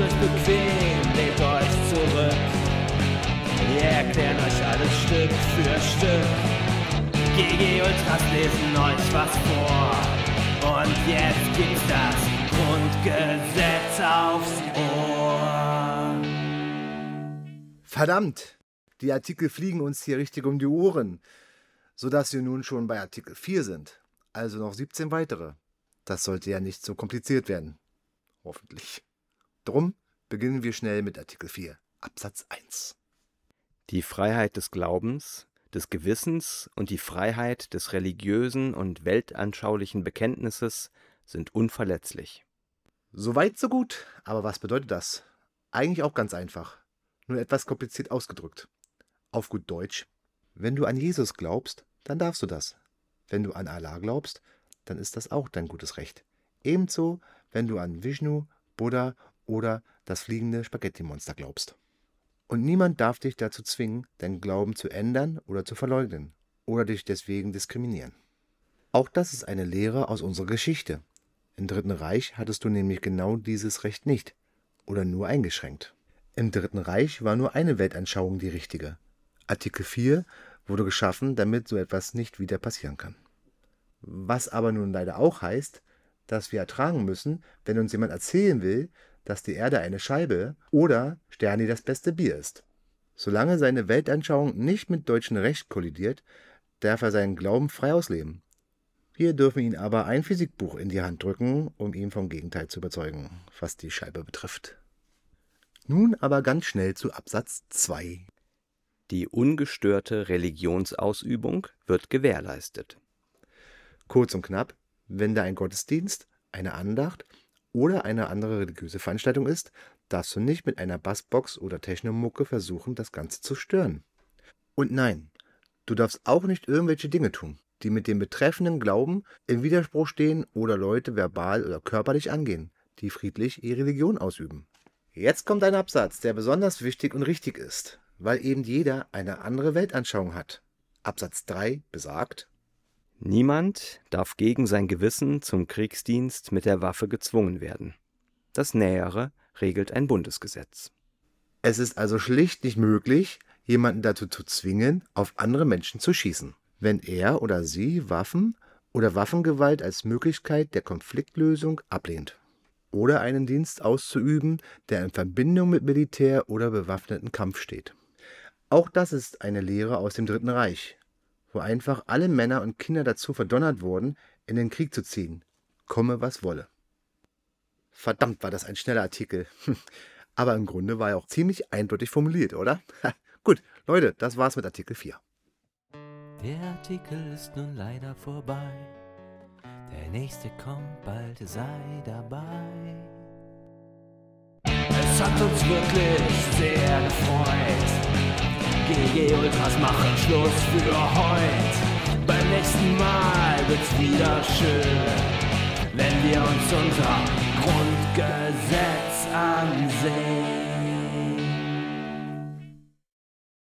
Euch bequem, lehnt euch zurück. Wir erklären euch alles Stück für Stück. GG Ultras lesen euch was vor. Und jetzt gibt's das Grundgesetz aufs Ohr. Verdammt! Die Artikel fliegen uns hier richtig um die Ohren, sodass wir nun schon bei Artikel 4 sind. Also noch 17 weitere. Das sollte ja nicht so kompliziert werden. Hoffentlich. Drum beginnen wir schnell mit Artikel 4, Absatz 1. Die Freiheit des Glaubens, des Gewissens und die Freiheit des religiösen und weltanschaulichen Bekenntnisses sind unverletzlich. Soweit, so gut. Aber was bedeutet das? Eigentlich auch ganz einfach. Nur etwas kompliziert ausgedrückt. Auf gut Deutsch. Wenn du an Jesus glaubst, dann darfst du das. Wenn du an Allah glaubst, dann ist das auch dein gutes Recht. Ebenso, wenn du an Vishnu, Buddha oder das fliegende Spaghetti-Monster glaubst. Und niemand darf dich dazu zwingen, deinen Glauben zu ändern oder zu verleugnen oder dich deswegen diskriminieren. Auch das ist eine Lehre aus unserer Geschichte. Im Dritten Reich hattest du nämlich genau dieses Recht nicht oder nur eingeschränkt. Im Dritten Reich war nur eine Weltanschauung die richtige. Artikel 4 wurde geschaffen, damit so etwas nicht wieder passieren kann. Was aber nun leider auch heißt, dass wir ertragen müssen, wenn uns jemand erzählen will, dass die Erde eine Scheibe oder Sterni das beste Bier ist. Solange seine Weltanschauung nicht mit deutschem Recht kollidiert, darf er seinen Glauben frei ausleben. Wir dürfen ihn aber ein Physikbuch in die Hand drücken, um ihn vom Gegenteil zu überzeugen, was die Scheibe betrifft. Nun aber ganz schnell zu Absatz 2. Die ungestörte Religionsausübung wird gewährleistet. Kurz und knapp, wenn da ein Gottesdienst, eine Andacht oder eine andere religiöse Veranstaltung ist, darfst du nicht mit einer Bassbox oder Technomucke versuchen, das Ganze zu stören. Und nein, du darfst auch nicht irgendwelche Dinge tun, die mit dem betreffenden Glauben im Widerspruch stehen oder Leute verbal oder körperlich angehen, die friedlich ihre Religion ausüben. Jetzt kommt ein Absatz, der besonders wichtig und richtig ist, weil eben jeder eine andere Weltanschauung hat. Absatz 3 besagt, Niemand darf gegen sein Gewissen zum Kriegsdienst mit der Waffe gezwungen werden. Das Nähere regelt ein Bundesgesetz. Es ist also schlicht nicht möglich, jemanden dazu zu zwingen, auf andere Menschen zu schießen, wenn er oder sie Waffen oder Waffengewalt als Möglichkeit der Konfliktlösung ablehnt oder einen Dienst auszuüben, der in Verbindung mit Militär oder bewaffneten Kampf steht. Auch das ist eine Lehre aus dem Dritten Reich, wo einfach alle Männer und Kinder dazu verdonnert wurden, in den Krieg zu ziehen, komme was wolle. Verdammt war das ein schneller Artikel. Aber im Grunde war er auch ziemlich eindeutig formuliert, oder? Gut, Leute, das war's mit Artikel 4. Der Artikel ist nun leider vorbei. Der nächste kommt bald, sei dabei. Es hat uns wirklich sehr gefreut. GG Ultras machen Schluss für heute. Beim nächsten Mal wird's wieder schön, wenn wir uns unser Grundgesetz ansehen.